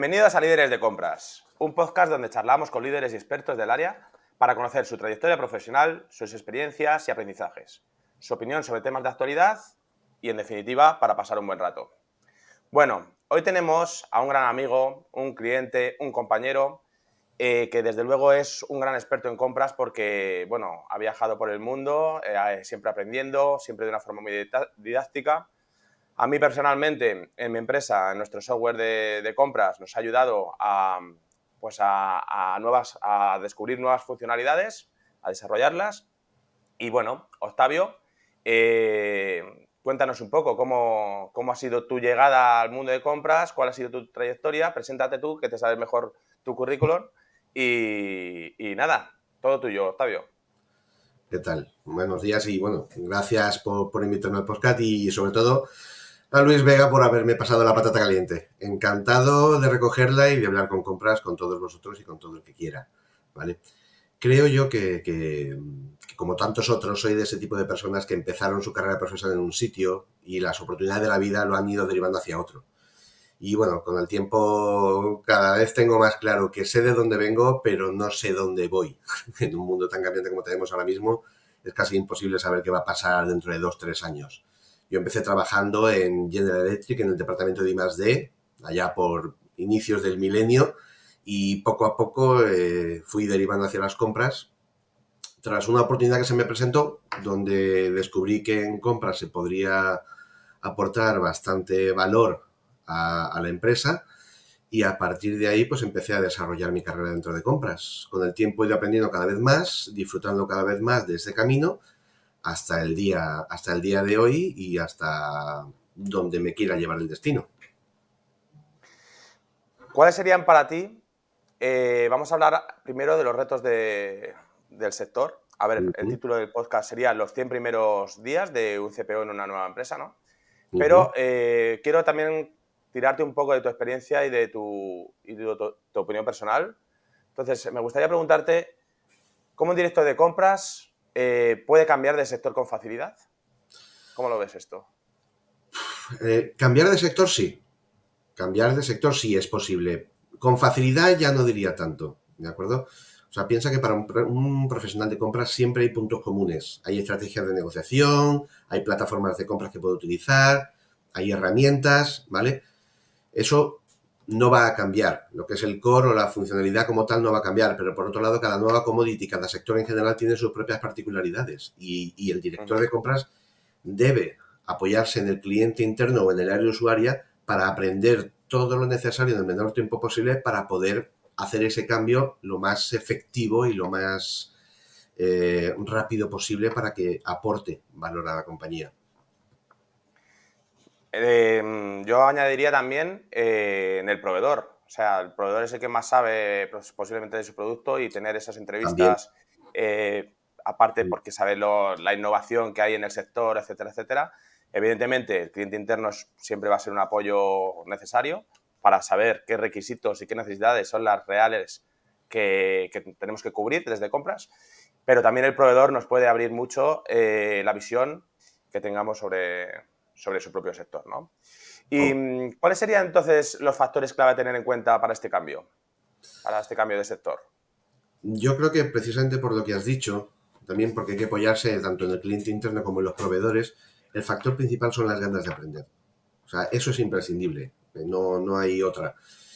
Bienvenidos a Líderes de Compras, un podcast donde charlamos con líderes y expertos del área para conocer su trayectoria profesional, sus experiencias y aprendizajes, su opinión sobre temas de actualidad y, en definitiva, para pasar un buen rato. Bueno, hoy tenemos a un gran amigo, un cliente, un compañero, eh, que desde luego es un gran experto en compras porque, bueno, ha viajado por el mundo, eh, siempre aprendiendo, siempre de una forma muy didáctica a mí personalmente, en mi empresa, en nuestro software de, compras, nos ha ayudado a, pues a, nuevas, a descubrir nuevas funcionalidades, a desarrollarlas. Y bueno, Octavio, eh, cuéntanos un poco cómo, ha sido tu llegada al mundo de compras, cuál ha sido tu trayectoria, preséntate tú, que te sabes mejor tu currículum. Y, nada, todo tuyo, Octavio. ¿Qué tal? Buenos días y bueno, gracias por, por invitarme al podcast y sobre todo a Luis Vega por haberme pasado la patata caliente. Encantado de recogerla y de hablar con compras con todos vosotros y con todo el que quiera. ¿vale? Creo yo que, como tantos otros, soy de ese tipo de personas que empezaron su carrera profesional en un sitio y las oportunidades de la vida lo han ido derivando hacia otro. Y bueno, con el tiempo cada vez tengo más claro que sé de dónde vengo, pero no sé dónde voy. en un mundo tan cambiante como tenemos ahora mismo, es casi imposible saber qué va a pasar dentro de dos, tres años. Yo empecé trabajando en General Electric, en el departamento de I+.D., allá por inicios del milenio, y poco a poco eh, fui derivando hacia las compras. Tras una oportunidad que se me presentó, donde descubrí que en compras se podría aportar bastante valor a, la empresa, y a partir de ahí pues empecé a desarrollar mi carrera dentro de compras. Con el tiempo he ido aprendiendo cada vez más, disfrutando cada vez más de ese camino hasta el día, hasta el día de hoy y hasta donde me quiera llevar el destino. ¿Cuáles serían para ti? Eh, vamos a hablar primero de los retos del sector. A ver, el título del podcast sería Los 100 primeros días de un CPO en una nueva empresa, ¿no? Pero eh, quiero también tirarte un poco de tu experiencia y de tu, tu opinión personal. Entonces, me gustaría preguntarte, ¿cómo un director de compras eh, ¿puede cambiar de sector con facilidad? ¿Cómo lo ves esto? Eh, cambiar de sector sí. Cambiar de sector sí es posible. Con facilidad ya no diría tanto, ¿de acuerdo? O sea, piensa que para un, profesional de compras siempre hay puntos comunes. Hay estrategias de negociación, hay plataformas de compras que puede utilizar, hay herramientas, ¿vale? Eso no va a cambiar. Lo que es el core o la funcionalidad como tal no va a cambiar, pero por otro lado, cada nueva commodity, cada sector en general tiene sus propias particularidades y, el director de compras debe apoyarse en el cliente interno o en el área usuaria para aprender todo lo necesario en el menor tiempo posible para poder hacer ese cambio lo más efectivo y lo más eh, rápido posible para que aporte valor a la compañía. Em, yo añadiría también eh, en el proveedor. O sea, el proveedor es el que más sabe pues, posiblemente de su producto y tener esas entrevistas, eh, aparte porque sabe la innovación que hay en el sector, etcétera, etcétera. Evidentemente, el cliente interno siempre va a ser un apoyo necesario para saber qué requisitos y qué necesidades son las reales que, tenemos que cubrir desde compras, pero también el proveedor nos puede abrir mucho eh, la visión que tengamos sobre, sobre su propio sector, ¿no? ¿Y oh. cuáles serían entonces los factores clave a tener en cuenta para este cambio, para este cambio de sector? Yo creo que precisamente por lo que has dicho, también porque hay que apoyarse tanto en el cliente interno como en los proveedores, el factor principal son las ganas de aprender. O sea, eso es imprescindible, no, no hay otra.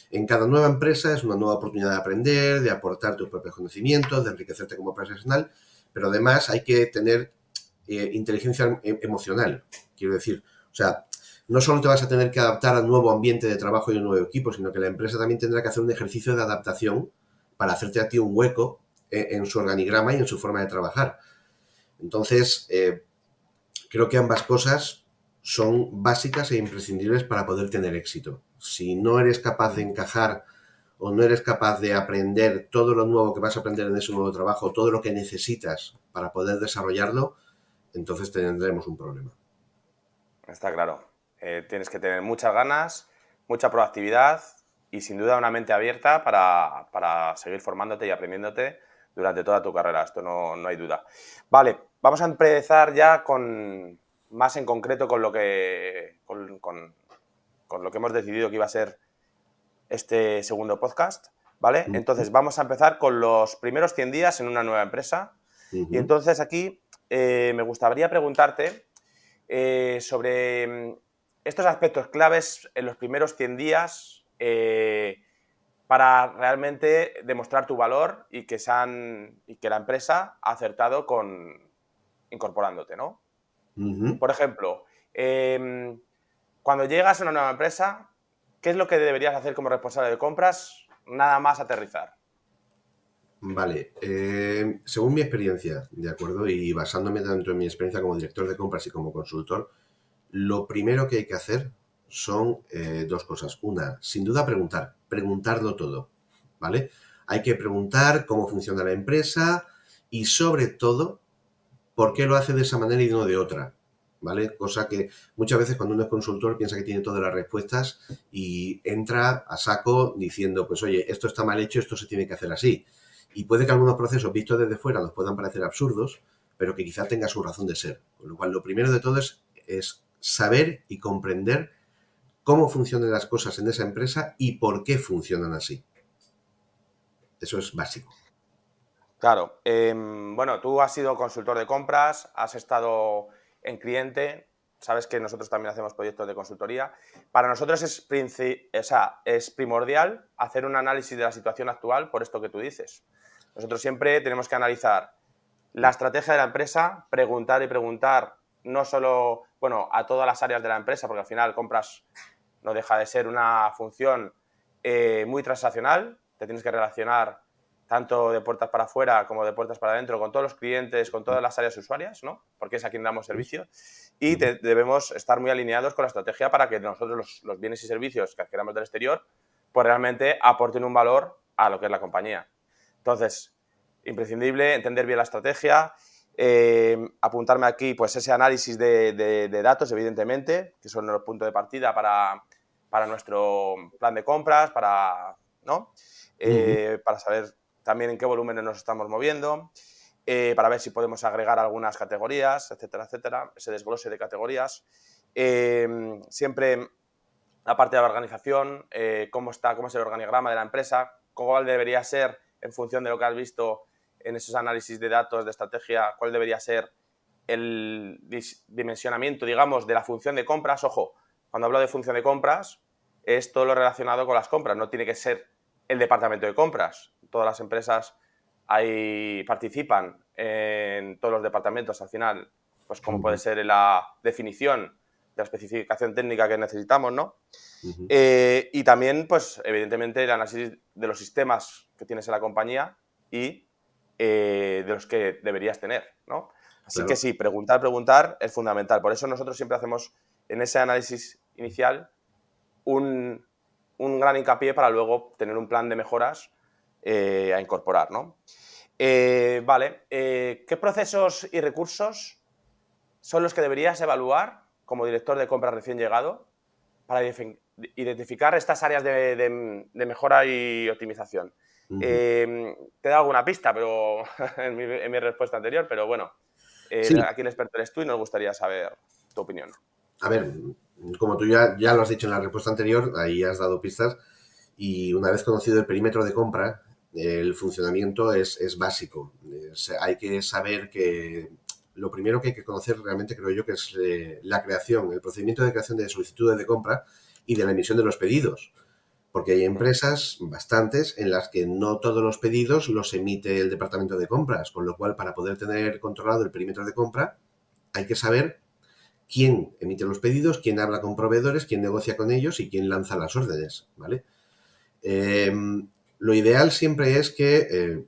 En cada nueva empresa es una nueva oportunidad de aprender, de aportar tus propios conocimientos, de enriquecerte como profesional, pero además hay que tener eh, inteligencia em, emocional. Quiero decir, o sea, no solo te vas a tener que adaptar al nuevo ambiente de trabajo y un nuevo equipo, sino que la empresa también tendrá que hacer un ejercicio de adaptación para hacerte a ti un hueco eh, en, su organigrama y en su forma de trabajar. Entonces, eh, creo que ambas cosas son básicas e imprescindibles para poder tener éxito. Si no eres capaz de encajar o no eres capaz de aprender todo lo nuevo que vas a aprender en ese nuevo trabajo, todo lo que necesitas para poder desarrollarlo, entonces tendremos un problema. Está claro. Eh, tienes que tener muchas ganas, mucha proactividad y sin duda una mente abierta para, seguir formándote y aprendiéndote durante toda tu carrera. Esto no, hay duda. Vale, vamos a empezar ya con más en concreto con lo que con, lo que hemos decidido que iba a ser este segundo podcast, ¿vale? Entonces vamos a empezar con los primeros 100 días en una nueva empresa. Y entonces aquí eh, me gustaría preguntarte eh, sobre mm, estos aspectos claves en los primeros 100 días eh, para realmente demostrar tu valor y que, sean, y que la empresa ha acertado con incorporándote, ¿no? Por ejemplo, em, cuando llegas a una nueva empresa, ¿qué es lo que deberías hacer como responsable de compras? Nada más aterrizar. Vale, em, según mi experiencia, ¿de acuerdo? Y basándome tanto en mi experiencia como director de compras y como consultor, lo primero que hay que hacer son eh, dos cosas. Una, sin duda preguntar, preguntarlo todo, ¿vale? Hay que preguntar cómo funciona la empresa y sobre todo, por qué lo hace de esa manera y no de otra, ¿vale? Cosa que muchas veces cuando uno es consultor piensa que tiene todas las respuestas y entra a saco diciendo, pues oye, esto está mal hecho, esto se tiene que hacer así. Y puede que algunos procesos vistos desde fuera nos puedan parecer absurdos, pero que quizá tenga su razón de ser. Con lo cual, lo primero de todo es, saber y comprender cómo funcionan las cosas en esa empresa y por qué funcionan así. Eso es básico. Claro. Em, bueno, tú has sido consultor de compras, has estado en cliente, sabes que nosotros también hacemos proyectos de consultoría. Para nosotros es, es primordial hacer un análisis de la situación actual por esto que tú dices. Nosotros siempre tenemos que analizar la estrategia de la empresa, preguntar y preguntar no solo, bueno, a todas las áreas de la empresa, porque al final compras no deja de ser una función eh, muy transaccional, te tienes que relacionar tanto de puertas para afuera como de puertas para adentro con todos los clientes, con todas las áreas usuarias, ¿no? Porque es a quien damos servicio y debemos estar muy alineados con la estrategia para que nosotros los, bienes y servicios que adquiramos del exterior pues realmente aporten un valor a lo que es la compañía. Entonces, imprescindible entender bien la estrategia, eh, apuntarme aquí pues ese análisis de, datos, evidentemente, que son los puntos de partida para, para nuestro plan de compras, para, ¿no? Eh, para saber también en qué volúmenes nos estamos moviendo, eh, para ver si podemos agregar algunas categorías, etcétera, etcétera, ese desglose de categorías. Siempre la parte de la organización, cómo está, cómo es el organigrama de la empresa, cuál debería ser en función de lo que has visto en esos análisis de datos de estrategia, cuál debería ser el dimensionamiento, digamos, de la función de compras. Ojo, cuando hablo de función de compras, es todo lo relacionado con las compras, no tiene que ser el departamento de compras. Todas las empresas ahí participan en todos los departamentos al final, pues como puede ser la definición de la especificación técnica que necesitamos, ¿no? Eh, y también, pues, evidentemente, el análisis de los sistemas que tienes en la compañía y eh, de los que deberías tener, ¿no? Así que sí, preguntar, preguntar es fundamental. Por eso nosotros siempre hacemos en ese análisis inicial un, gran hincapié para luego tener un plan de mejoras eh, a incorporar, ¿no? Eh, vale, eh, ¿qué procesos y recursos son los que deberías evaluar como director de compras recién llegado para identificar estas áreas de, mejora y optimización? te he dado alguna pista pero en, mi, respuesta anterior, pero bueno, aquí el experto eres tú y nos gustaría saber tu opinión. A ver, como tú ya, ya lo has dicho en la respuesta anterior, ahí has dado pistas, y una vez conocido el perímetro de compra, el funcionamiento es, básico. hay que saber que lo primero que hay que conocer realmente creo yo que es eh, la creación, el procedimiento de creación de solicitudes de compra y de la emisión de los pedidos. Porque hay empresas, bastantes, en las que no todos los pedidos los emite el departamento de compras, con lo cual para poder tener controlado el perímetro de compra hay que saber quién emite los pedidos, quién habla con proveedores, quién negocia con ellos y quién lanza las órdenes, ¿vale? Em, lo ideal siempre es que eh,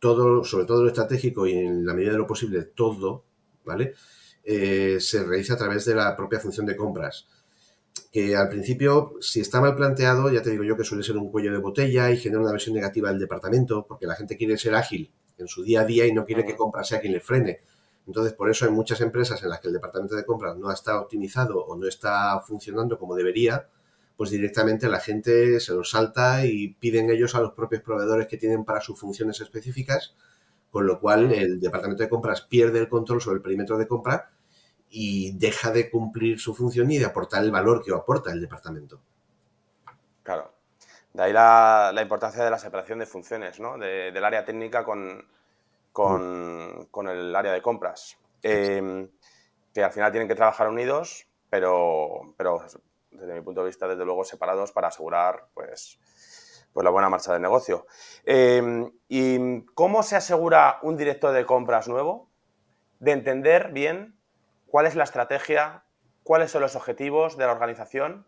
todo, sobre todo lo estratégico y en la medida de lo posible todo, ¿vale? Eh, se realiza a través de la propia función de compras. Que al principio, si está mal planteado, ya te digo yo que suele ser un cuello de botella y genera una versión negativa del departamento, porque la gente quiere ser ágil en su día a día y no quiere que compra sea quien le frene. Entonces, por eso hay muchas empresas en las que el departamento de compras no está optimizado o no está funcionando como debería, pues directamente la gente se lo salta y piden ellos a los propios proveedores que tienen para sus funciones específicas, con lo cual el departamento de compras pierde el control sobre el perímetro de compra y deja de cumplir su función y de aportar el valor que aporta el departamento. Claro. De ahí la, importancia de la separación de funciones, ¿no? del área técnica con, con, el área de compras. Em, que al final tienen que trabajar unidos, pero, pero desde mi punto de vista, desde luego, separados para asegurar pues, pues la buena marcha del negocio. Em, ¿Y cómo se asegura un director de compras nuevo de entender bien cuál es la estrategia, cuáles son los objetivos de la organización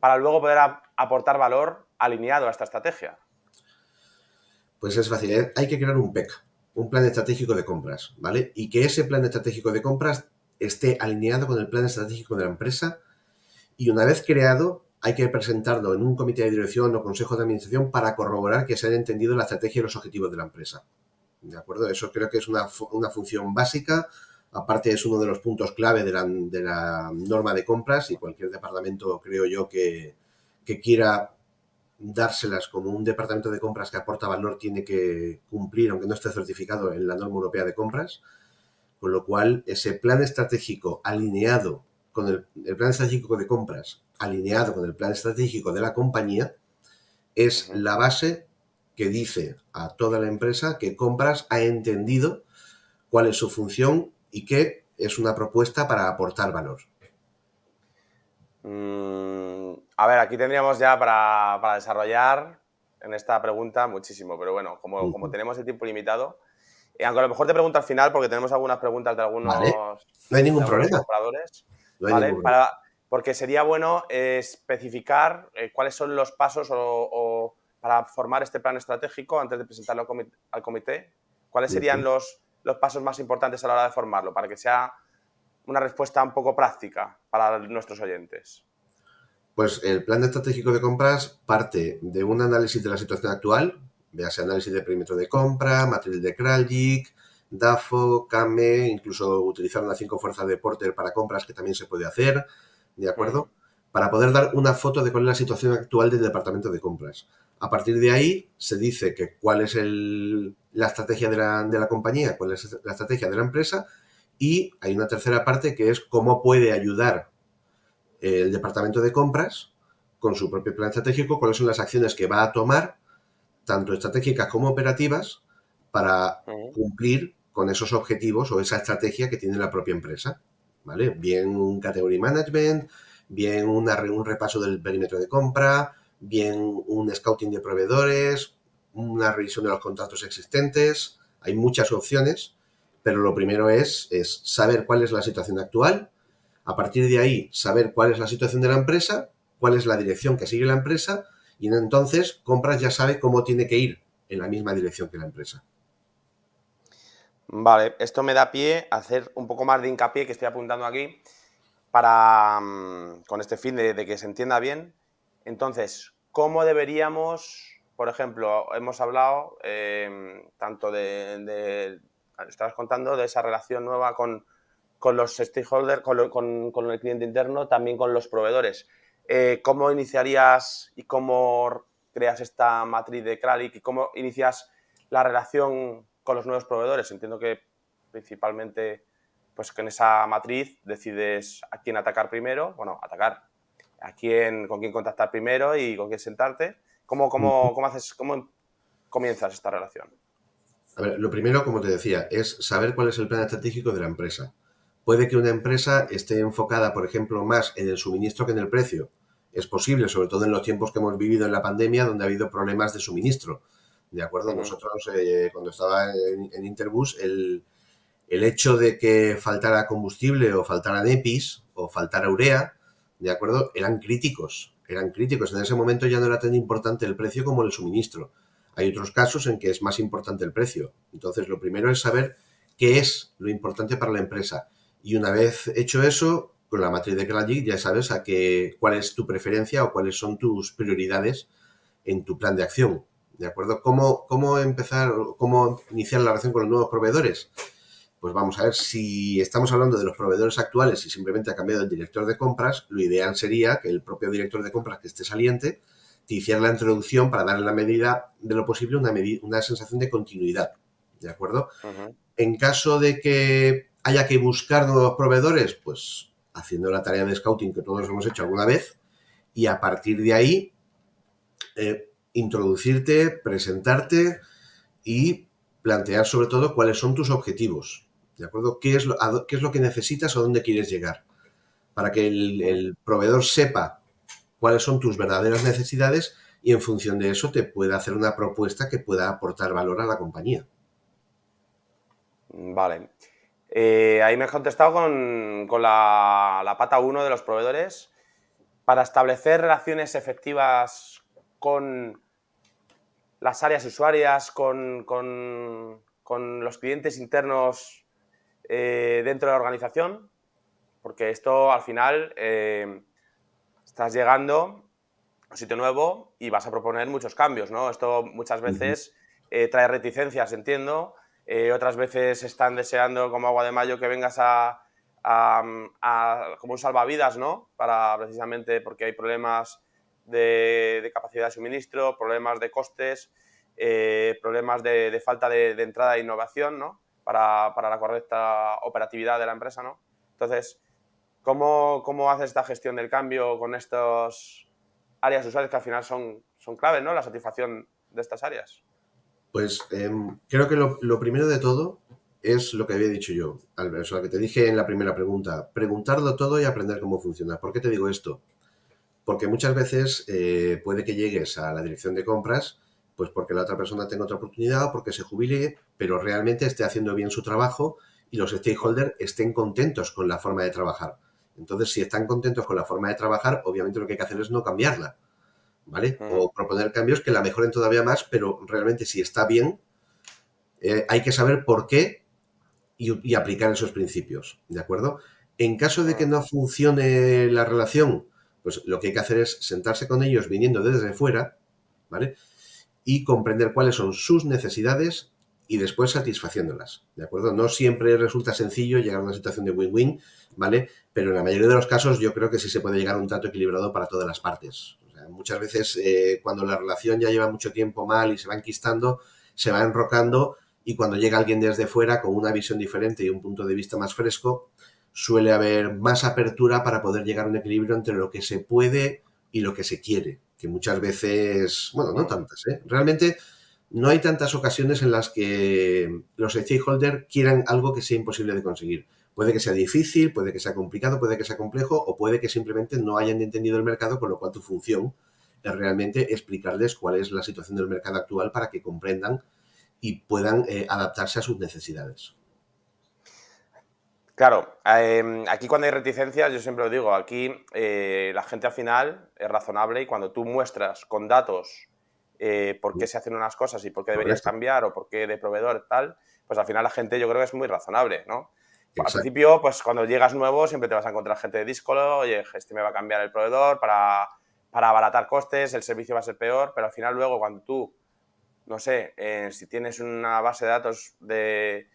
para luego poder aportar valor alineado a esta estrategia? Pues es fácil, ¿eh? hay que crear un PEC, un plan estratégico de compras, ¿vale? Y que ese plan estratégico de compras esté alineado con el plan estratégico de la empresa y una vez creado hay que presentarlo en un comité de dirección o consejo de administración para corroborar que se haya entendido la estrategia y los objetivos de la empresa. ¿De acuerdo? Eso creo que es una, función básica. Aparte es uno de los puntos clave de la, norma de compras y cualquier departamento, creo yo, que, que quiera dárselas como un departamento de compras que aporta valor tiene que cumplir, aunque no esté certificado en la norma europea de compras. Con lo cual, ese plan estratégico alineado con el, plan estratégico de compras alineado con el plan estratégico de la compañía es la base que dice a toda la empresa que compras ha entendido cuál es su función y que es una propuesta para aportar valor. Mm, a ver, aquí tendríamos ya para, desarrollar en esta pregunta muchísimo, pero bueno, como, tenemos el tiempo limitado, eh, aunque a lo mejor te pregunto al final porque tenemos algunas preguntas de algunos, no hay ningún problema. compradores. ¿Vale? porque sería bueno eh, especificar eh, cuáles son los pasos o, para formar este plan estratégico antes de presentarlo al comité. ¿Cuáles serían los, los pasos más importantes a la hora de formarlo para que sea una respuesta un poco práctica para nuestros oyentes? Pues el plan estratégico de compras parte de un análisis de la situación actual, véase análisis de perímetro de compra, matriz de Kraljic, DAFO, CAME, incluso utilizar las cinco fuerzas de Porter para compras que también se puede hacer, ¿de acuerdo? Para poder dar una foto de cuál es la situación actual del departamento de compras. A partir de ahí se dice que cuál es la estrategia de la, compañía, cuál es la estrategia de la empresa y hay una tercera parte que es cómo puede ayudar el departamento de compras con su propio plan estratégico, cuáles son las acciones que va a tomar, tanto estratégicas como operativas, para cumplir con esos objetivos o esa estrategia que tiene la propia empresa. ¿Vale? Bien un category management, bien un repaso del perímetro de compra, bien un scouting de proveedores, una revisión de los contratos existentes. Hay muchas opciones, pero lo primero es, es saber cuál es la situación actual, a partir de ahí saber cuál es la situación de la empresa, cuál es la dirección que sigue la empresa y entonces compras ya sabe cómo tiene que ir en la misma dirección que la empresa. Vale, esto me da pie a hacer un poco más de hincapié que estoy apuntando aquí para, mm, con este fin de, que se entienda bien. Entonces, ¿cómo deberíamos, por ejemplo, hemos hablado em, tanto de, estabas contando de esa relación nueva con, los stakeholders, con, el cliente interno, también con los proveedores. Eh, ¿Cómo iniciarías y cómo creas esta matriz de Kralik y cómo inicias la relación con los nuevos proveedores. Entiendo que principalmente pues que en esa matriz decides a quién atacar primero, bueno, atacar, a quién, con quién contactar primero y con quién sentarte. ¿Cómo, cómo, cómo haces, cómo comienzas esta relación? A ver, lo primero, como te decía, es saber cuál es el plan estratégico de la empresa. Puede que una empresa esté enfocada, por ejemplo, más en el suministro que en el precio. Es posible, sobre todo en los tiempos que hemos vivido en la pandemia, donde ha habido problemas de suministro. ¿De acuerdo? Nosotros, eh, cuando estaba en, Interbus, el, hecho de que faltara combustible o faltara EPIs o faltara urea, ¿de acuerdo? Eran críticos, eran críticos. En ese momento ya no era tan importante el precio como el suministro. Hay otros casos en que es más importante el precio. Entonces, lo primero es saber qué es lo importante para la empresa. Y una vez hecho eso, con la matriz de Kraljic ya sabes a qué, cuál es tu preferencia o cuáles son tus prioridades en tu plan de acción. ¿De acuerdo? ¿Cómo, ¿Cómo empezar, cómo iniciar la relación con los nuevos proveedores? Pues vamos a ver, si estamos hablando de los proveedores actuales y simplemente ha cambiado el director de compras, lo ideal sería que el propio director de compras que esté saliente te hiciera la introducción para darle la medida de lo posible una, una sensación de continuidad. ¿De acuerdo? En caso de que haya que buscar nuevos proveedores, pues haciendo la tarea de scouting que todos hemos hecho alguna vez y a partir de ahí eh, introducirte, presentarte y plantear sobre todo cuáles son tus objetivos, ¿de acuerdo? ¿Qué es lo, qué es lo que necesitas o dónde quieres llegar? Para que el, proveedor sepa cuáles son tus verdaderas necesidades y en función de eso te pueda hacer una propuesta que pueda aportar valor a la compañía. Vale. Eh, ahí me has contestado con, la, la, pata 1 de los proveedores. Para establecer relaciones efectivas con las áreas usuarias, con, los clientes internos eh, dentro de la organización, porque esto al final eh, estás llegando a un sitio nuevo y vas a proponer muchos cambios, ¿no? Esto muchas veces eh, trae reticencias, entiendo, otras veces están deseando como agua de mayo que vengas a, como un salvavidas, ¿no? Para precisamente porque hay problemas de, capacidad de suministro, problemas de costes, eh, problemas de, falta de, entrada de innovación, ¿no? Para, la correcta operatividad de la empresa, ¿no? Entonces, ¿cómo, ¿cómo haces esta gestión del cambio con estas áreas usuarias que al final son, son claves, ¿no? La satisfacción de estas áreas. Pues em, creo que lo, primero de todo es lo que había dicho yo, Albert, o lo que te dije en la primera pregunta, preguntarlo todo y aprender cómo funciona. ¿Por qué te digo esto? Porque muchas veces eh, puede que llegues a la dirección de compras, pues porque la otra persona tenga otra oportunidad o porque se jubile, pero realmente esté haciendo bien su trabajo y los stakeholders estén contentos con la forma de trabajar. Entonces, si están contentos con la forma de trabajar, obviamente lo que hay que hacer es no cambiarla, ¿vale? Mm. O proponer cambios que la mejoren todavía más, pero realmente si está bien, eh, hay que saber por qué y, y aplicar esos principios, ¿de acuerdo? En caso de que no funcione la relación, pues lo que hay que hacer es sentarse con ellos viniendo desde fuera, ¿vale? Y comprender cuáles son sus necesidades y después satisfaciéndolas, ¿de acuerdo? No siempre resulta sencillo llegar a una situación de win-win, ¿vale? Pero en la mayoría de los casos yo creo que sí se puede llegar a un trato equilibrado para todas las partes. muchas veces eh, cuando la relación ya lleva mucho tiempo mal y se va enquistando, se va enrocando y cuando llega alguien desde fuera con una visión diferente y un punto de vista más fresco, suele haber más apertura para poder llegar a un equilibrio entre lo que se puede y lo que se quiere, que muchas veces, bueno, no tantas, ¿eh? realmente no hay tantas ocasiones en las que los stakeholders quieran algo que sea imposible de conseguir. Puede que sea difícil, puede que sea complicado, puede que sea complejo o puede que simplemente no hayan entendido el mercado, con lo cual tu función es realmente explicarles cuál es la situación del mercado actual para que comprendan y puedan eh, adaptarse a sus necesidades. Claro, em, aquí cuando hay reticencias, yo siempre lo digo, aquí eh, la gente al final es razonable y cuando tú muestras con datos eh, por qué se hacen unas cosas y por qué deberías cambiar o por qué de proveedor tal, pues al final la gente yo creo que es muy razonable, ¿no? Al principio, pues cuando llegas nuevo siempre te vas a encontrar gente de Discolo, oye, este me va a cambiar el proveedor para, para abaratar costes, el servicio va a ser peor, pero al final luego cuando tú, no sé, eh, si tienes una base de datos de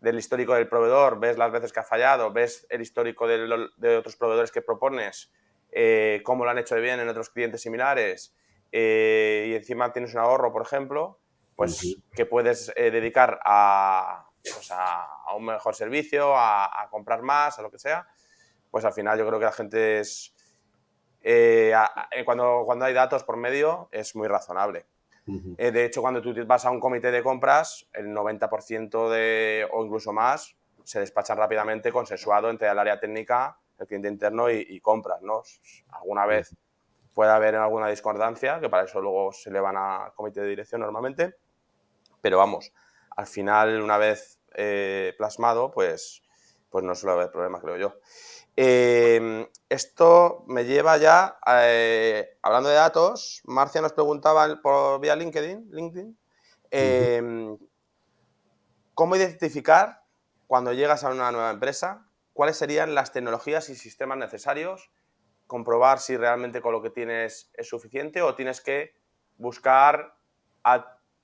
del histórico del proveedor, ves las veces que ha fallado, ves el histórico de, otros proveedores que propones, eh, cómo lo han hecho de bien en otros clientes similares eh, y encima tienes un ahorro, por ejemplo, pues que puedes eh, dedicar pues a, un mejor servicio, a, comprar más, a lo que sea, pues al final yo creo que la gente es... cuando, cuando hay datos por medio es muy razonable. Eh, de hecho, cuando tú vas a un comité de compras, el 90% de, o incluso más se despachan rápidamente consensuado entre el área técnica, el cliente interno y, compras. ¿no? Alguna vez puede haber alguna discordancia, que para eso luego se le van a comité de dirección normalmente, pero vamos, al final, una vez eh, plasmado, pues, pues no suele haber problema, creo yo. Em, esto me lleva ya, eh, hablando de datos, Marcia nos preguntaba por vía LinkedIn, LinkedIn em, ¿cómo identificar cuando llegas a una nueva empresa cuáles serían las tecnologías y sistemas necesarios, comprobar si realmente con lo que tienes es suficiente o tienes que buscar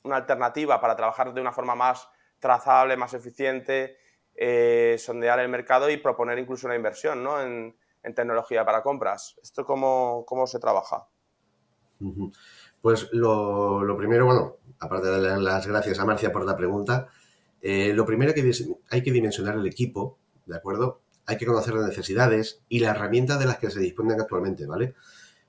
una alternativa para trabajar de una forma más trazable, más eficiente, eh, sondear el mercado y proponer incluso una inversión ¿no? en, tecnología para compras. ¿Esto cómo, cómo se trabaja? Pues lo, primero, bueno, aparte de las gracias a Marcia por la pregunta, eh, lo primero que hay que dimensionar el equipo, ¿de acuerdo? Hay que conocer las necesidades y las herramientas de las que se disponen actualmente, ¿vale?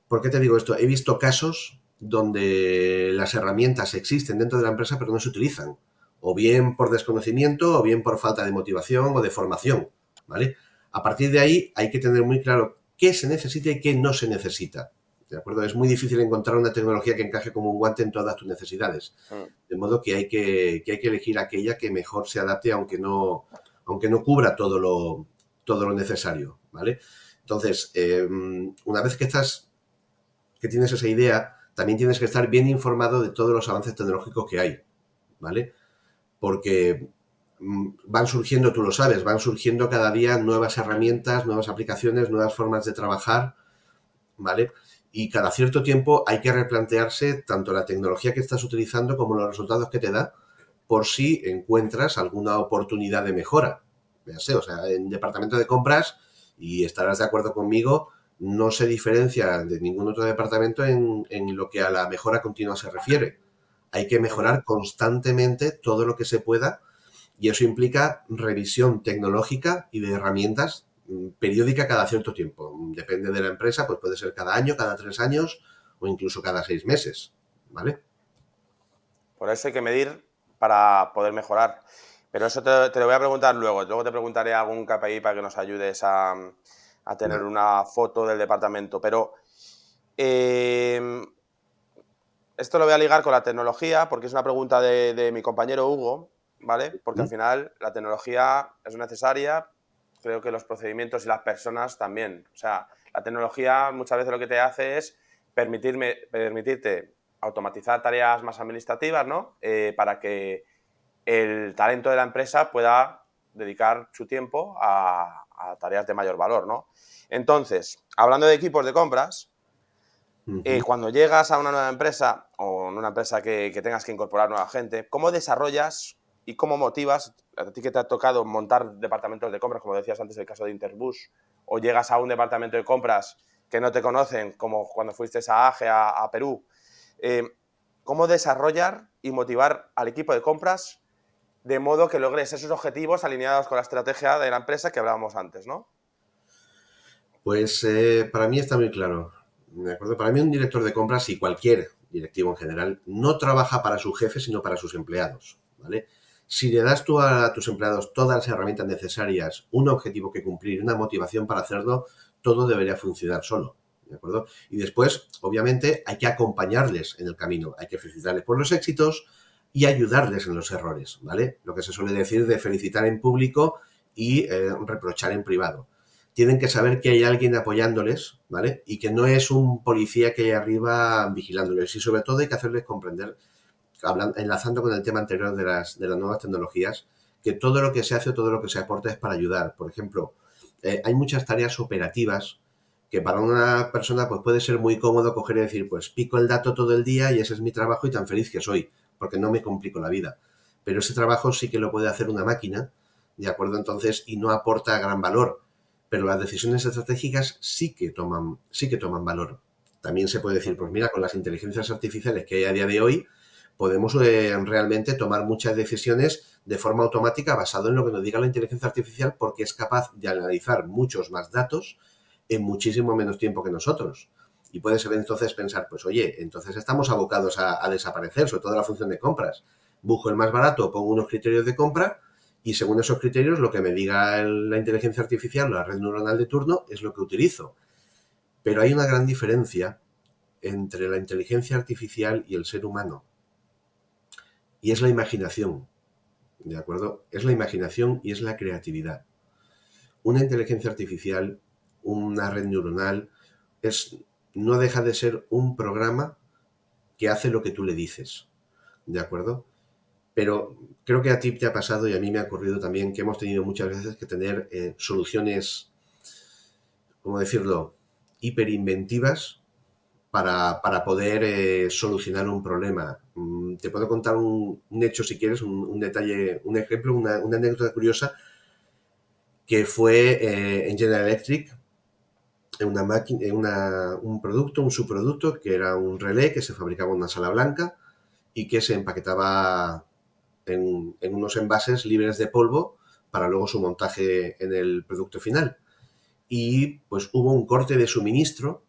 ¿Por qué te digo esto? He visto casos donde las herramientas existen dentro de la empresa pero no se utilizan, o bien por desconocimiento, o bien por falta de motivación o de formación, ¿vale? A partir de ahí hay que tener muy claro qué se necesita y qué no se necesita. ¿De acuerdo? Es muy difícil encontrar una tecnología que encaje como un guante en todas tus necesidades. Mm. De modo que hay que, hay que elegir aquella que mejor se adapte, aunque no, aunque no cubra todo lo, todo lo necesario. ¿Vale? Entonces, em, una vez que estás, que tienes esa idea, también tienes que estar bien informado de todos los avances tecnológicos que hay. ¿Vale? Porque van surgiendo, tú lo sabes, van surgiendo cada día nuevas herramientas, nuevas aplicaciones, nuevas formas de trabajar, ¿vale? Y cada cierto tiempo hay que replantearse tanto la tecnología que estás utilizando como los resultados que te da, por si encuentras alguna oportunidad de mejora. Véase, o sea, en departamento de compras, y estarás de acuerdo conmigo, no se diferencia de ningún otro departamento en, en lo que a la mejora continua se refiere. Hay que mejorar constantemente todo lo que se pueda y eso implica revisión tecnológica y de herramientas mm, periódica cada cierto tiempo. Depende de la empresa, pues puede ser cada año, cada tres años o incluso cada seis meses, ¿vale? Por eso hay que medir para poder mejorar. Pero eso te, lo voy a preguntar luego. Luego te preguntaré a algún KPI para que nos ayudes a, tener una foto del departamento. Pero eh, esto lo voy a ligar con la tecnología porque es una pregunta de mi compañero Hugo ¿vale? Porque al final la tecnología es necesaria, creo que los procedimientos y las personas también. O sea, la tecnología muchas veces lo que te hace es permitirme, permitirte automatizar tareas más administrativas, ¿no? Eh, para que el talento de la empresa pueda dedicar su tiempo a, tareas de mayor valor, ¿no? Entonces, hablando de equipos de compras, eh, cuando llegas a una nueva empresa o en una empresa que, que, tengas que incorporar nueva gente, ¿cómo desarrollas y cómo motivas, a ti que te ha tocado montar departamentos de compras, como decías antes el caso de Interbus, o llegas a un departamento de compras que no te conocen, como cuando fuiste a AGE, a, Perú, eh, ¿cómo desarrollar y motivar al equipo de compras de modo que logres esos objetivos alineados con la estrategia de la empresa que hablábamos antes, ¿no? Pues eh, para mí está muy claro. ¿De acuerdo? Para mí un director de compras y cualquier directivo en general no trabaja para su jefe, sino para sus empleados. ¿vale? Si le das tú a tus empleados todas las herramientas necesarias, un objetivo que cumplir, una motivación para hacerlo, todo debería funcionar solo. ¿De acuerdo? Y después, obviamente, hay que acompañarles en el camino, hay que felicitarles por los éxitos y ayudarles en los errores, ¿vale? Lo que se suele decir de felicitar en público y eh, reprochar en privado. Tienen que saber que hay alguien apoyándoles, ¿vale? Y que no es un policía que hay arriba vigilándoles. Y sobre todo hay que hacerles comprender enlazando con el tema anterior de las, de las nuevas tecnologías, que todo lo que se hace o todo lo que se aporta es para ayudar. Por ejemplo, eh, hay muchas tareas operativas que para una persona pues puede ser muy cómodo coger y decir, pues pico el dato todo el día y ese es mi trabajo y tan feliz que soy, porque no me complico la vida. Pero ese trabajo sí que lo puede hacer una máquina, ¿de acuerdo? Entonces, y no aporta gran valor. Pero las decisiones estratégicas sí que toman, sí que toman valor. También se puede decir, pues mira, con las inteligencias artificiales que hay a día de hoy, podemos eh, realmente tomar muchas decisiones de forma automática basado en lo que nos diga la inteligencia artificial porque es capaz de analizar muchos más datos en muchísimo menos tiempo que nosotros. Y puedes entonces pensar, pues oye, entonces estamos abocados a, desaparecer, sobre todo la función de compras. Busco el más barato, pongo unos criterios de compra y según esos criterios lo que me diga la inteligencia artificial o la red neuronal de turno es lo que utilizo. Pero hay una gran diferencia entre la inteligencia artificial y el ser humano. Y es la imaginación, ¿de acuerdo? Es la imaginación y es la creatividad. Una inteligencia artificial, una red neuronal, es, no deja de ser un programa que hace lo que tú le dices, ¿de acuerdo? Pero creo que a ti te ha pasado y a mí me ha ocurrido también que hemos tenido muchas veces que tener eh, soluciones, ¿cómo decirlo?, hiperinventivas para, poder eh, solucionar un problema. Mm, te puedo contar un, hecho, si quieres, un, detalle, un ejemplo, una, anécdota curiosa, que fue eh, en General Electric, una máquina, un producto, un subproducto, que era un relé que se fabricaba en una sala blanca y que se empaquetaba en unos envases libres de polvo para luego su montaje en el producto final. Y pues hubo un corte de suministro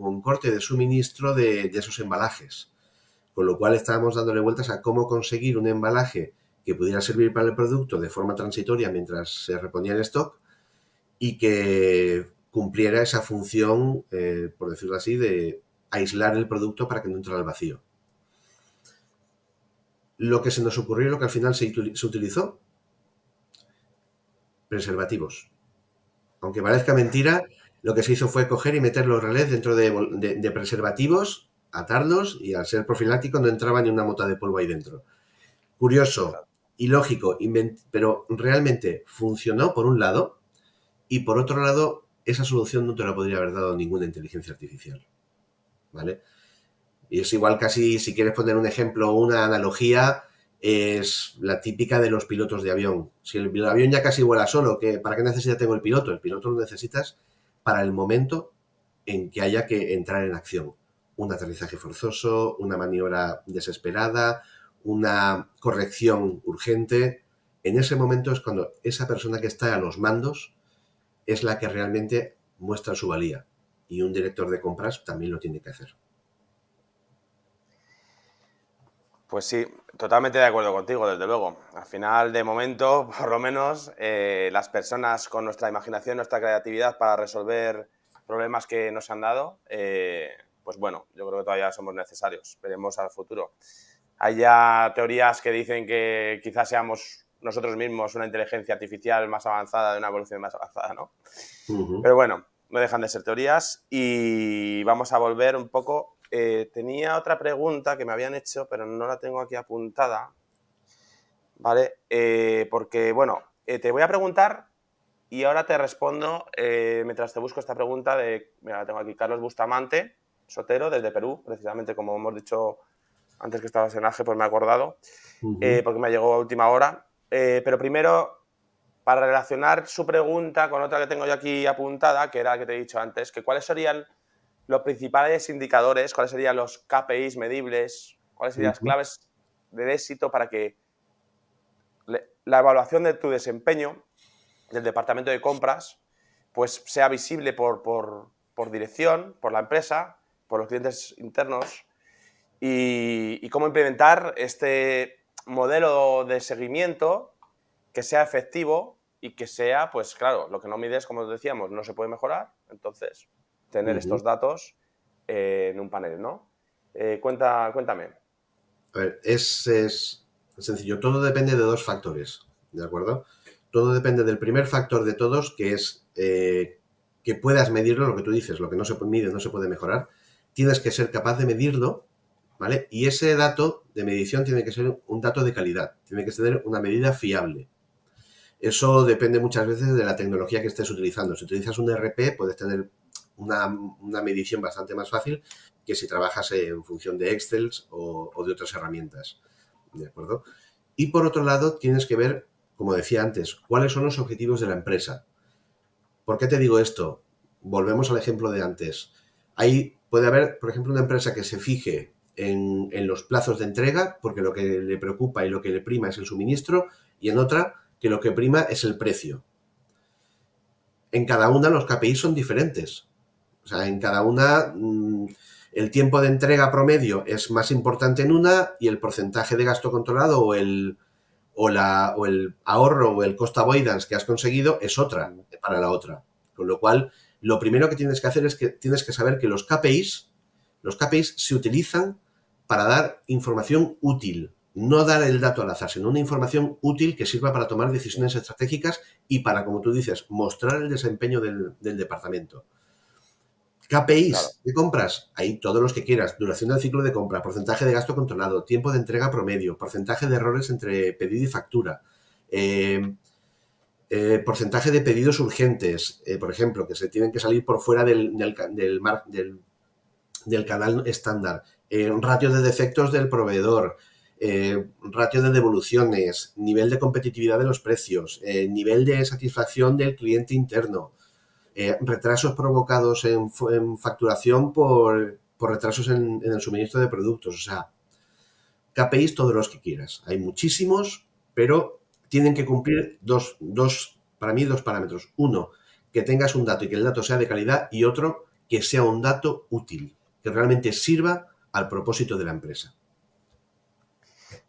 un corte de suministro de, esos embalajes. Con lo cual estábamos dándole vueltas a cómo conseguir un embalaje que pudiera servir para el producto de forma transitoria mientras se reponía el stock y que cumpliera esa función, eh, por decirlo así, de aislar el producto para que no entrara al vacío. Lo que se nos ocurrió, lo que al final se utilizó, preservativos. Aunque parezca mentira, lo que se hizo fue coger y meter los relés dentro de, preservativos, atarlos y al ser profiláctico no entraba ni una mota de polvo ahí dentro. Curioso, ilógico, pero realmente funcionó por un lado y por otro lado esa solución no te la podría haber dado ninguna inteligencia artificial. ¿Vale? Y es igual casi, si quieres poner un ejemplo o una analogía, es la típica de los pilotos de avión. Si el, avión ya casi vuela solo, ¿para qué necesidad tengo el piloto? El piloto lo necesitas para el momento en que haya que entrar en acción. Un aterrizaje forzoso, una maniobra desesperada, una corrección urgente. En ese momento es cuando esa persona que está a los mandos es la que realmente muestra su valía. Y un director de compras también lo tiene que hacer. Pues sí, totalmente de acuerdo contigo, desde luego. Al final, de momento, por lo menos, eh, las personas con nuestra imaginación, nuestra creatividad para resolver problemas que nos han dado, eh, pues bueno, yo creo que todavía somos necesarios. Veremos al futuro. Hay ya teorías que dicen que quizás seamos nosotros mismos una inteligencia artificial más avanzada, de una evolución más avanzada, ¿no? Pero bueno, no dejan de ser teorías y vamos a volver un poco eh, tenía otra pregunta que me habían hecho, pero no la tengo aquí apuntada. ¿Vale? Eh, porque, bueno, eh, te voy a preguntar y ahora te respondo mientras te busco esta pregunta de, mira, la tengo aquí, Carlos Bustamante, Sotero, desde Perú, precisamente como hemos dicho antes que estabas en AGE, pues me he acordado, porque me llegó a última hora. pero primero, para relacionar su pregunta con otra que tengo yo aquí apuntada, que era la que te he dicho antes, que cuáles serían los principales indicadores, cuáles serían los KPIs medibles, cuáles serían las claves de éxito para que la evaluación de tu desempeño del departamento de compras pues sea visible por, por, dirección, por la empresa, por los clientes internos y, cómo implementar este modelo de seguimiento que sea efectivo y que sea, pues claro, lo que no mides, como decíamos, no se puede mejorar. Entonces, tener estos datos eh, en un panel, ¿no? Eh, cuenta, cuéntame. A ver, es, sencillo. Todo depende de dos factores, ¿de acuerdo? Todo depende del primer factor de todos, que es eh, que puedas medirlo, lo que tú dices, lo que no se mide no se puede mejorar. Tienes que ser capaz de medirlo, ¿vale? Y ese dato de medición tiene que ser un dato de calidad, tiene que tener una medida fiable. Eso depende muchas veces de la tecnología que estés utilizando. Si utilizas un RP, puedes tener una, medición bastante más fácil que si trabajas en función de Excel o, de otras herramientas. ¿De acuerdo? Y por otro lado, tienes que ver, como decía antes, cuáles son los objetivos de la empresa. ¿Por qué te digo esto? Volvemos al ejemplo de antes. Ahí puede haber, por ejemplo, una empresa que se fije en, en, los plazos de entrega, porque lo que le preocupa y lo que le prima es el suministro, y en otra que lo que prima es el precio. En cada una los KPIs son diferentes. O sea, en cada una mm, el tiempo de entrega promedio es más importante en una y el porcentaje de gasto controlado o el, o, la, o el ahorro o el cost avoidance que has conseguido es otra para la otra. Con lo cual, lo primero que tienes que hacer es que tienes que saber que los KPIs, los KPIs se utilizan para dar información útil, no dar el dato al azar, sino una información útil que sirva para tomar decisiones estratégicas y para, como tú dices, mostrar el desempeño del, del departamento. KPIs de compras, ahí todos los que quieras, duración del ciclo de compra, porcentaje de gasto controlado, tiempo de entrega promedio, porcentaje de errores entre pedido y factura, eh, eh, porcentaje de pedidos urgentes, eh, por ejemplo, que se tienen que salir por fuera del, del, del, canal estándar, ratio de defectos del proveedor, ratio de devoluciones, nivel de competitividad de los precios, nivel de satisfacción del cliente interno, eh, retrasos provocados en, facturación por, retrasos en, el suministro de productos. O sea, KPIs todos los que quieras. Hay muchísimos, pero tienen que cumplir dos, para mí, dos parámetros. Uno, que tengas un dato y que el dato sea de calidad y otro, que sea un dato útil, que realmente sirva al propósito de la empresa.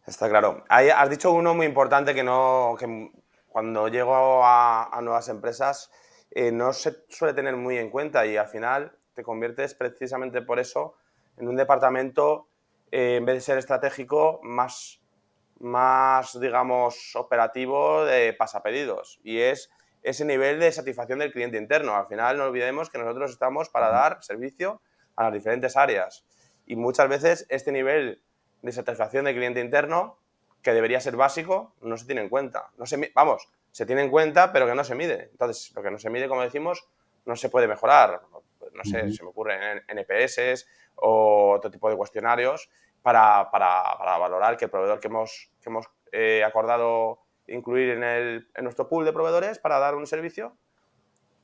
Está claro. has dicho uno muy importante que no, que cuando llego a, nuevas empresas eh, no se suele tener muy en cuenta y al final te conviertes precisamente por eso en un departamento, eh, en vez de ser estratégico, más, más, digamos, operativo de pasapedidos. Y es ese nivel de satisfacción del cliente interno. Al final no olvidemos que nosotros estamos para dar servicio a las diferentes áreas. Y muchas veces este nivel de satisfacción del cliente interno, que debería ser básico, no se tiene en cuenta. No se, vamos, se tiene en cuenta, pero que no se mide. Entonces, lo que no se mide, como decimos, no se puede mejorar. No sé, se me ocurren NPS o otro tipo de cuestionarios para, valorar que el proveedor que hemos, que hemos eh, acordado incluir en, el, en, nuestro pool de proveedores para dar un servicio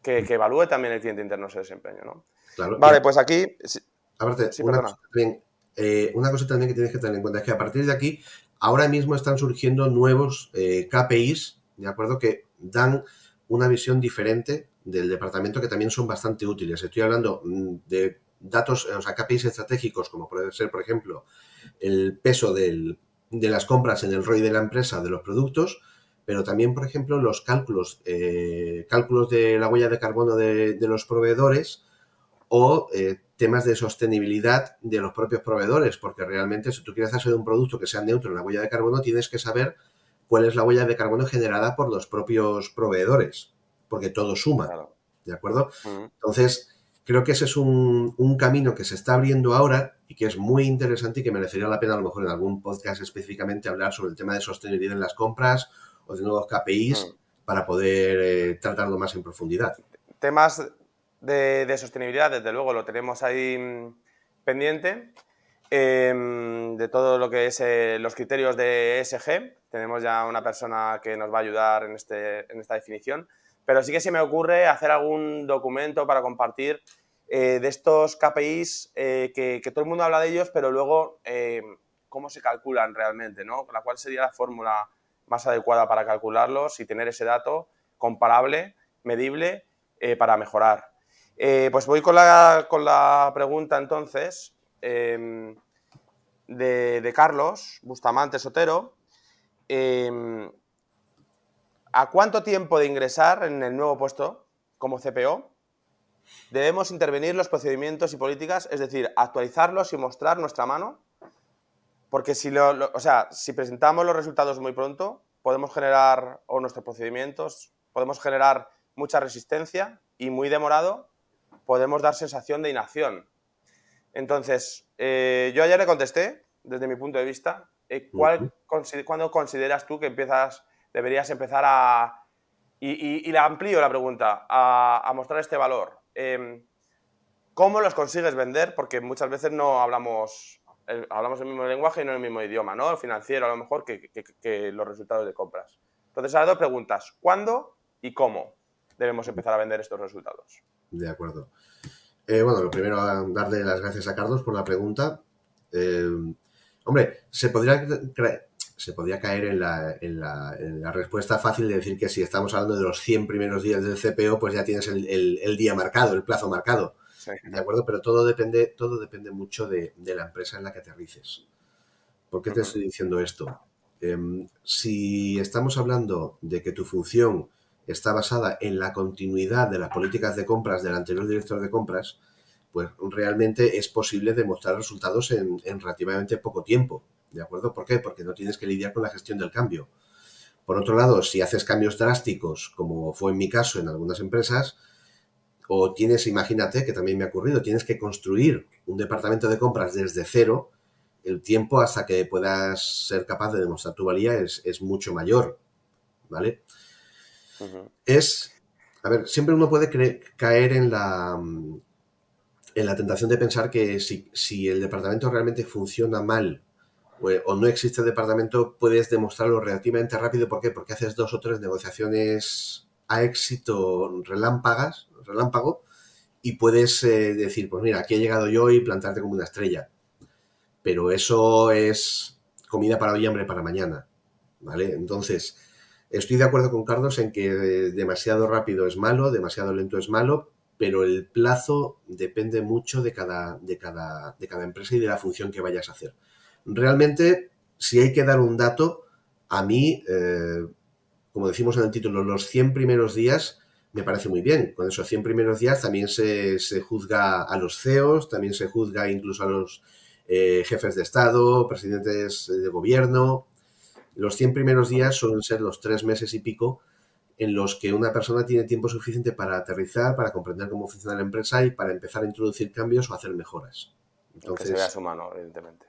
que, evalúe también el cliente interno ese desempeño. ¿no? vale, pues aquí. Aparte, sí, una, cosa también, eh, una cosa también que tienes que tener en cuenta es que a partir de aquí, ahora mismo están surgiendo nuevos eh, KPIs, ¿de acuerdo? Que dan una visión diferente del departamento que también son bastante útiles. Estoy hablando mm, de datos, o sea, KPIs estratégicos, como puede ser, por ejemplo, el peso de las compras en el ROI de la empresa de los productos, pero también, por ejemplo, los cálculos, eh, cálculos de la huella de carbono de, los proveedores o eh, temas de sostenibilidad de los propios proveedores, porque realmente si tú quieres hacer un producto que sea neutro en la huella de carbono, tienes que saber cuál es la huella de carbono generada por los propios proveedores, porque todo suma, ¿de acuerdo? Entonces, creo que ese es un, un, camino que se está abriendo ahora y que es muy interesante y que merecería la pena a lo mejor en algún podcast específicamente hablar sobre el tema de sostenibilidad en las compras o de nuevos KPIs para poder eh, tratarlo más en profundidad. Temas de, sostenibilidad, desde luego, lo tenemos ahí mm, pendiente. Em, de todo lo que es eh, los criterios de ESG, tenemos ya una persona que nos va a ayudar en, este, en esta definición, pero sí que se me ocurre hacer algún documento para compartir eh, de estos KPIs que, que, todo el mundo habla de ellos, pero luego em, cómo se calculan realmente, ¿no? La cual sería la fórmula más adecuada para calcularlos y tener ese dato comparable, medible, eh, para mejorar. Eh, pues voy con la, con la pregunta entonces em, de, Carlos Bustamante Sotero. Em, ¿A cuánto tiempo de ingresar en el nuevo puesto como CPO debemos intervenir los procedimientos y políticas, es decir, actualizarlos y mostrar nuestra mano porque si, o sea, si presentamos los resultados muy pronto, podemos generar, o nuestros procedimientos, podemos generar mucha resistencia y muy demorado, podemos dar sensación de inacción. Entonces, eh, yo ayer le contesté, desde mi punto de vista, eh, ¿cuál, ¿cuándo consideras tú que empiezas, deberías empezar a... Y, le amplío la pregunta, a, mostrar este valor. Em, ¿Cómo los consigues vender? Porque muchas veces no hablamos hablamos el mismo lenguaje y no el mismo idioma, ¿no? El financiero a lo mejor que, los resultados de compras. Entonces, ahora dos preguntas. ¿Cuándo y cómo debemos empezar a vender estos resultados? De acuerdo. Eh, bueno, lo primero, darle las gracias a Carlos por la pregunta. Eh, hombre, se podría, se podría caer en la, respuesta fácil de decir que si estamos hablando de los 100 primeros días del CPO, pues ya tienes el día marcado, el plazo marcado. ¿De acuerdo? Pero todo depende, todo depende mucho de, la empresa en la que aterrices. ¿Por qué te estoy diciendo esto? Em, si estamos hablando de que tu función está basada en la continuidad de las políticas de compras del anterior director de compras, pues realmente es posible demostrar resultados en, en, relativamente poco tiempo. ¿De acuerdo? ¿Por qué? Porque no tienes que lidiar con la gestión del cambio. Por otro lado, si haces cambios drásticos, como fue en mi caso en algunas empresas, o tienes, imagínate, que también me ha ocurrido, tienes que construir un departamento de compras desde cero, el tiempo hasta que puedas ser capaz de demostrar tu valía es, mucho mayor, ¿vale? Es, a ver, siempre uno puede caer en la, en la tentación de pensar que si, el departamento realmente funciona mal o, o, no existe el departamento, puedes demostrarlo relativamente rápido. ¿Por qué? Porque haces dos o tres negociaciones a éxito relámpagas relámpago y puedes eh, decir, pues mira, aquí he llegado yo y plantarte como una estrella. Pero eso es comida para hoy y hambre para mañana. ¿Vale? Entonces, estoy de acuerdo con Carlos en que demasiado rápido es malo, demasiado lento es malo, pero el plazo depende mucho de cada empresa y de la función que vayas a hacer. Realmente, si hay que dar un dato, a mí, eh, como decimos en el título, los 100 primeros días me parece muy bien. Con esos 100 primeros días también se, juzga a los CEOs, también se juzga incluso a los eh, jefes de Estado, presidentes de gobierno. Los 100 primeros días suelen ser los tres meses y pico en los que una persona tiene tiempo suficiente para aterrizar, para comprender cómo funciona la empresa y para empezar a introducir cambios o hacer mejoras. Entonces, que se vea su mano, evidentemente.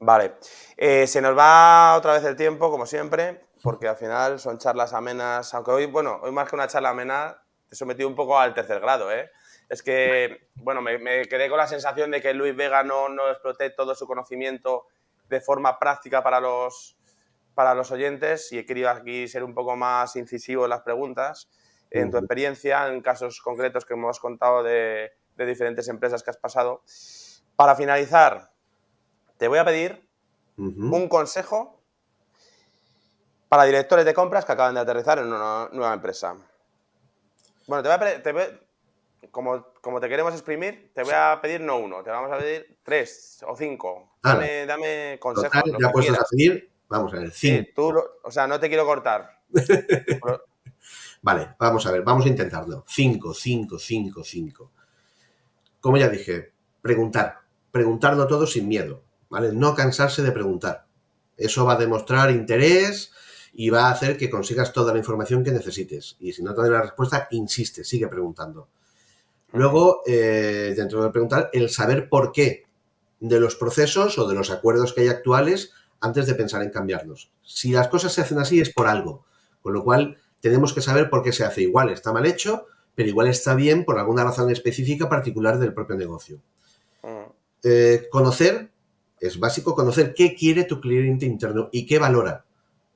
Vale. Eh, se nos va otra vez el tiempo, como siempre porque al final son charlas amenas, aunque hoy, bueno, hoy más que una charla amena, te he sometido un poco al tercer grado, ¿eh? Es que, bueno, me, quedé con la sensación de que Luis Vega no, no exploté todo su conocimiento de forma práctica para los, para los oyentes y he querido aquí ser un poco más incisivo en las preguntas. En tu experiencia, en casos concretos que hemos contado de, de diferentes empresas que has pasado. Para finalizar, te voy a pedir un consejo para directores de compras que acaban de aterrizar en una nueva empresa. Bueno, te voy a, como, como, te queremos exprimir, te voy a pedir no uno, te vamos a pedir tres o cinco. Dame, dame consejos. ya puestos a seguir, vamos a ver, cinco. o sea, no te quiero cortar. vale, vamos a ver, vamos a intentarlo. Cinco, cinco, cinco, cinco. Como ya dije, preguntar. Preguntarlo todo sin miedo, ¿vale? No cansarse de preguntar. Eso va a demostrar interés, y va a hacer que consigas toda la información que necesites. Y si no te la respuesta, insiste, sigue preguntando. Luego, eh, dentro de preguntar, el saber por qué de los procesos o de los acuerdos que hay actuales antes de pensar en cambiarlos. Si las cosas se hacen así es por algo, con lo cual tenemos que saber por qué se hace igual. Está mal hecho, pero igual está bien por alguna razón específica particular del propio negocio. Eh, conocer, es básico, conocer qué quiere tu cliente interno y qué valora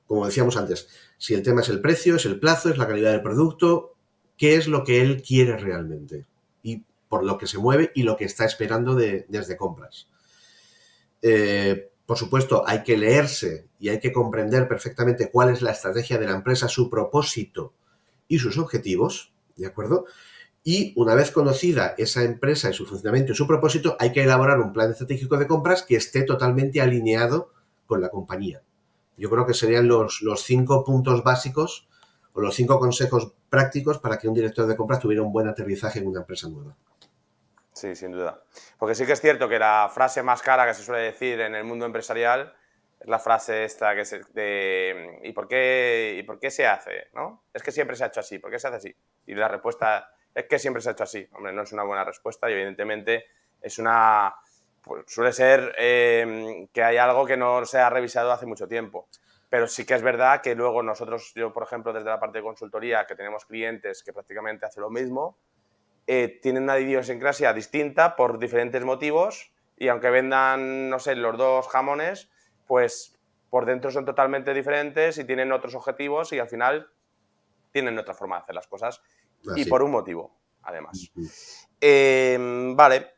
como decíamos antes, si el tema es el precio, es el plazo, es la calidad del producto, qué es lo que él quiere realmente y por lo que se mueve y lo que está esperando desde compras. Eh, por supuesto, hay que leerse y hay que comprender perfectamente cuál es la estrategia de la empresa, su propósito y sus objetivos, ¿de acuerdo? Y una vez conocida esa empresa y su funcionamiento y su propósito, hay que elaborar un plan estratégico de compras que esté totalmente alineado con la compañía. Yo creo que serían los, los cinco puntos básicos o los cinco consejos prácticos para que un director de compras tuviera un buen aterrizaje en una empresa nueva. Sí, sin duda. Porque sí que es cierto que la frase más cara que se suele decir en el mundo empresarial es la frase esta que se, de ¿y por, qué, ¿y por qué se hace? ¿no? Es que siempre se ha hecho así, ¿por qué se hace así? Y la respuesta es que siempre se ha hecho así. Hombre, no es una buena respuesta y evidentemente es una pues suele ser em, que hay algo que no se ha revisado hace mucho tiempo. Pero sí que es verdad que luego nosotros, yo por ejemplo, desde la parte de consultoría, que tenemos clientes que prácticamente hacen lo mismo, eh, tienen una idiosincrasia distinta por diferentes motivos y aunque vendan, no sé, los dos jamones, pues por dentro son totalmente diferentes y tienen otros objetivos y al final tienen otra forma de hacer las cosas y por un motivo, además. Em, vale,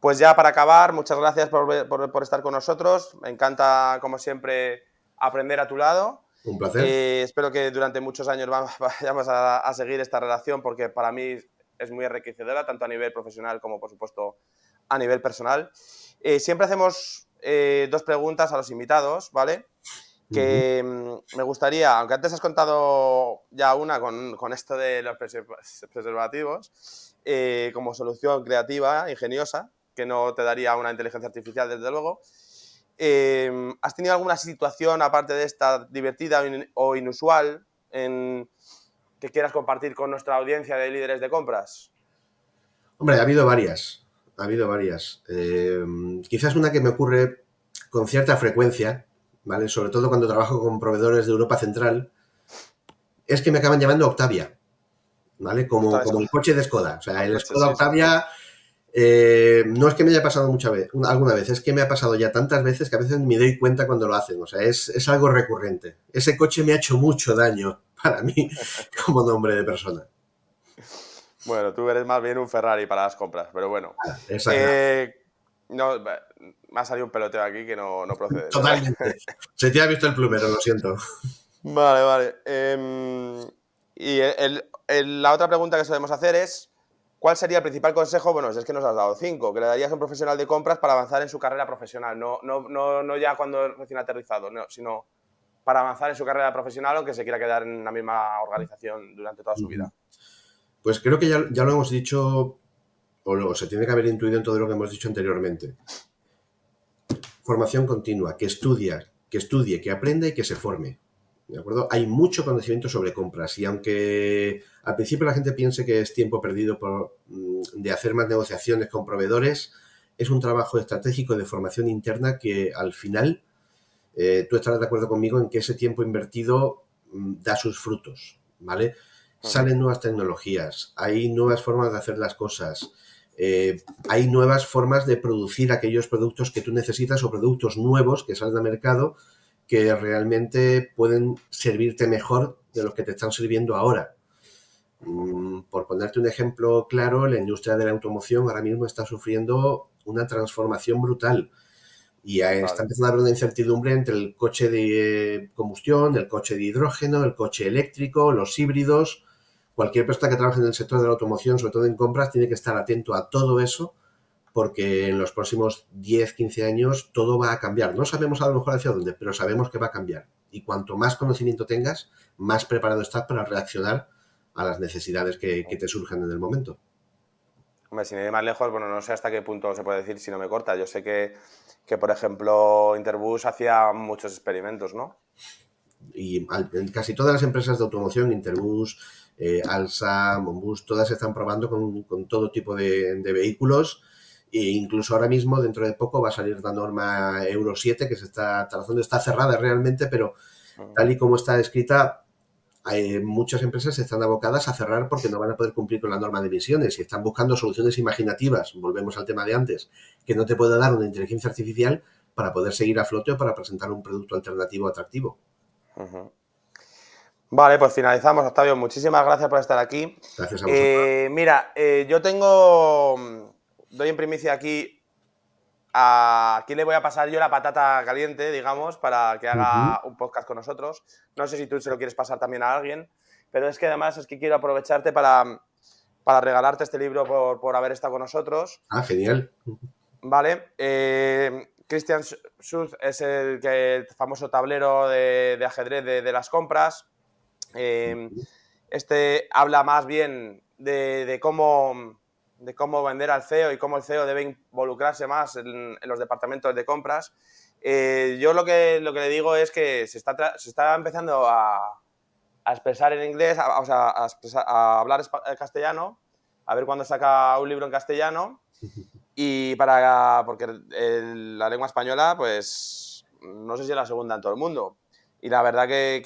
pues ya para acabar, muchas gracias por, estar con nosotros. Me encanta, como siempre, aprender a tu lado. Un placer. Eh, espero que durante muchos años vayamos a, seguir esta relación porque para mí es muy enriquecedora, tanto a nivel profesional como, por supuesto, a nivel personal. Eh, siempre hacemos eh, dos preguntas a los invitados, ¿vale? Que mm, me gustaría, aunque antes has contado ya una con, con esto de los preservativos, como solución creativa, ingeniosa, que no te daría una inteligencia artificial, desde luego. ¿Has tenido alguna situación, aparte de esta, divertida o inusual, en, que quieras compartir con nuestra audiencia de líderes de compras? Hombre, ha habido varias. Ha habido varias. Em, quizás una que me ocurre con cierta frecuencia, ¿vale? Sobre todo cuando trabajo con proveedores de Europa Central, es que me acaban llamando Octavia, ¿vale? Como, como el coche de Skoda. O sea, el Skoda Octavia eh, no es que me haya pasado mucha vez, alguna vez, es que me ha pasado ya tantas veces que a veces me doy cuenta cuando lo hacen. O sea, es, algo recurrente. Ese coche me ha hecho mucho daño para mí como nombre de persona. Bueno, tú eres más bien un Ferrari para las compras, pero bueno. Ah, eh, no, me ha salido un peloteo aquí que no, procede. Totalmente. Se te ha visto el plumero, lo siento. Vale, vale. Em, y la otra pregunta que solemos hacer es ¿Cuál sería el principal consejo? Bueno, es que nos has dado cinco, que le darías a un profesional de compras para avanzar en su carrera profesional, no, no, no, no ya cuando recién aterrizado, sino para avanzar en su carrera profesional aunque se quiera quedar en la misma organización durante toda su vida. Pues creo que ya, ya lo hemos dicho, o lo, se tiene que haber intuido en todo lo que hemos dicho anteriormente. Formación continua, que estudia, que estudie, que aprenda y que se forme. ¿De acuerdo? Hay mucho conocimiento sobre compras y aunque al principio la gente piense que es tiempo perdido por, mm, de hacer más negociaciones con proveedores, es un trabajo estratégico de formación interna que al final eh, tú estarás de acuerdo conmigo en que ese tiempo invertido mm, da sus frutos, ¿vale? Salen nuevas tecnologías, hay nuevas formas de hacer las cosas, eh, hay nuevas formas de producir aquellos productos que tú necesitas o productos nuevos que salen al mercado que realmente pueden servirte mejor de los que te están sirviendo ahora. Mm, por ponerte un ejemplo claro, la industria de la automoción ahora mismo está sufriendo una transformación brutal y está empezando a haber una incertidumbre entre el coche de combustión, el coche de hidrógeno, el coche eléctrico, los híbridos. Cualquier persona que trabaje en el sector de la automoción, sobre todo en compras, tiene que estar atento a todo eso porque en los próximos 10, 15 años todo va a cambiar. No sabemos a lo mejor hacia dónde, pero sabemos que va a cambiar. Y cuanto más conocimiento tengas, más preparado estás para reaccionar a las necesidades que, te surjan en el momento. Hombre, sin ir más lejos, bueno, no sé hasta qué punto se puede decir si no me corta. Yo sé que, por ejemplo, Interbus hacía muchos experimentos, ¿no? Y casi todas las empresas de automoción, Interbus, eh, Alsa, Monbus, todas están probando con, todo tipo de, de vehículos e incluso ahora mismo, dentro de poco, va a salir la norma Euro 7 que se está trazando, está cerrada realmente, pero ah. tal y como está escrita, hay, muchas empresas están abocadas a cerrar porque no van a poder cumplir con la norma de emisiones y están buscando soluciones imaginativas, volvemos al tema de antes, que no te pueda dar una inteligencia artificial para poder seguir a flote o para presentar un producto alternativo atractivo. Vale, pues finalizamos, Octavio. Muchísimas gracias por estar aquí. Gracias a vosotros. Eh, mira, eh, yo tengo doy en primicia aquí a aquí le voy a pasar yo la patata caliente, digamos, para que haga un podcast con nosotros. No sé si tú se lo quieres pasar también a alguien, pero es que además es que quiero aprovecharte para, para regalarte este libro por, haber estado con nosotros. Ah, genial. Vale. Eh, Christian Schulz es el, que, famoso tablero de, ajedrez de, las compras. Eh, este habla más bien de cómo de cómo vender al CEO y cómo el CEO debe involucrarse más en, los departamentos de compras. Eh, yo lo que, lo que le digo es que se está, se está empezando a, expresar en inglés, a, o sea, a, hablar eh, castellano, a ver cuándo saca un libro en castellano. Y para, porque la lengua española, pues no sé si es la segunda en todo el mundo. Y la verdad que,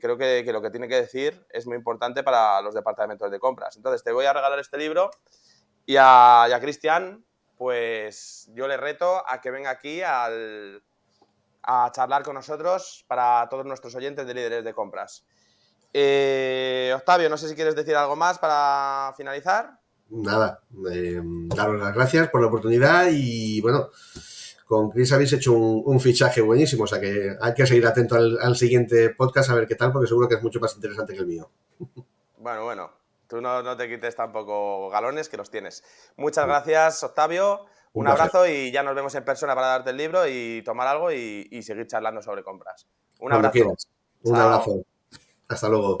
creo que, que, lo que tiene que decir es muy importante para los departamentos de compras. Entonces, te voy a regalar este libro y a, Cristian, pues yo le reto a que venga aquí a charlar con nosotros para todos nuestros oyentes de líderes de compras. Eh, Octavio, no sé si quieres decir algo más para finalizar. Nada, eh, daros las gracias por la oportunidad y bueno, con Chris habéis hecho un, fichaje buenísimo, o sea que hay que seguir atento al, al, siguiente podcast a ver qué tal, porque seguro que es mucho más interesante que el mío. Bueno, bueno, Tú no, te quites tampoco galones, que los tienes. Muchas gracias, Octavio. Un, abrazo y ya nos vemos en persona para darte el libro y tomar algo y, seguir charlando sobre compras. Un abrazo. Un abrazo. Hasta luego.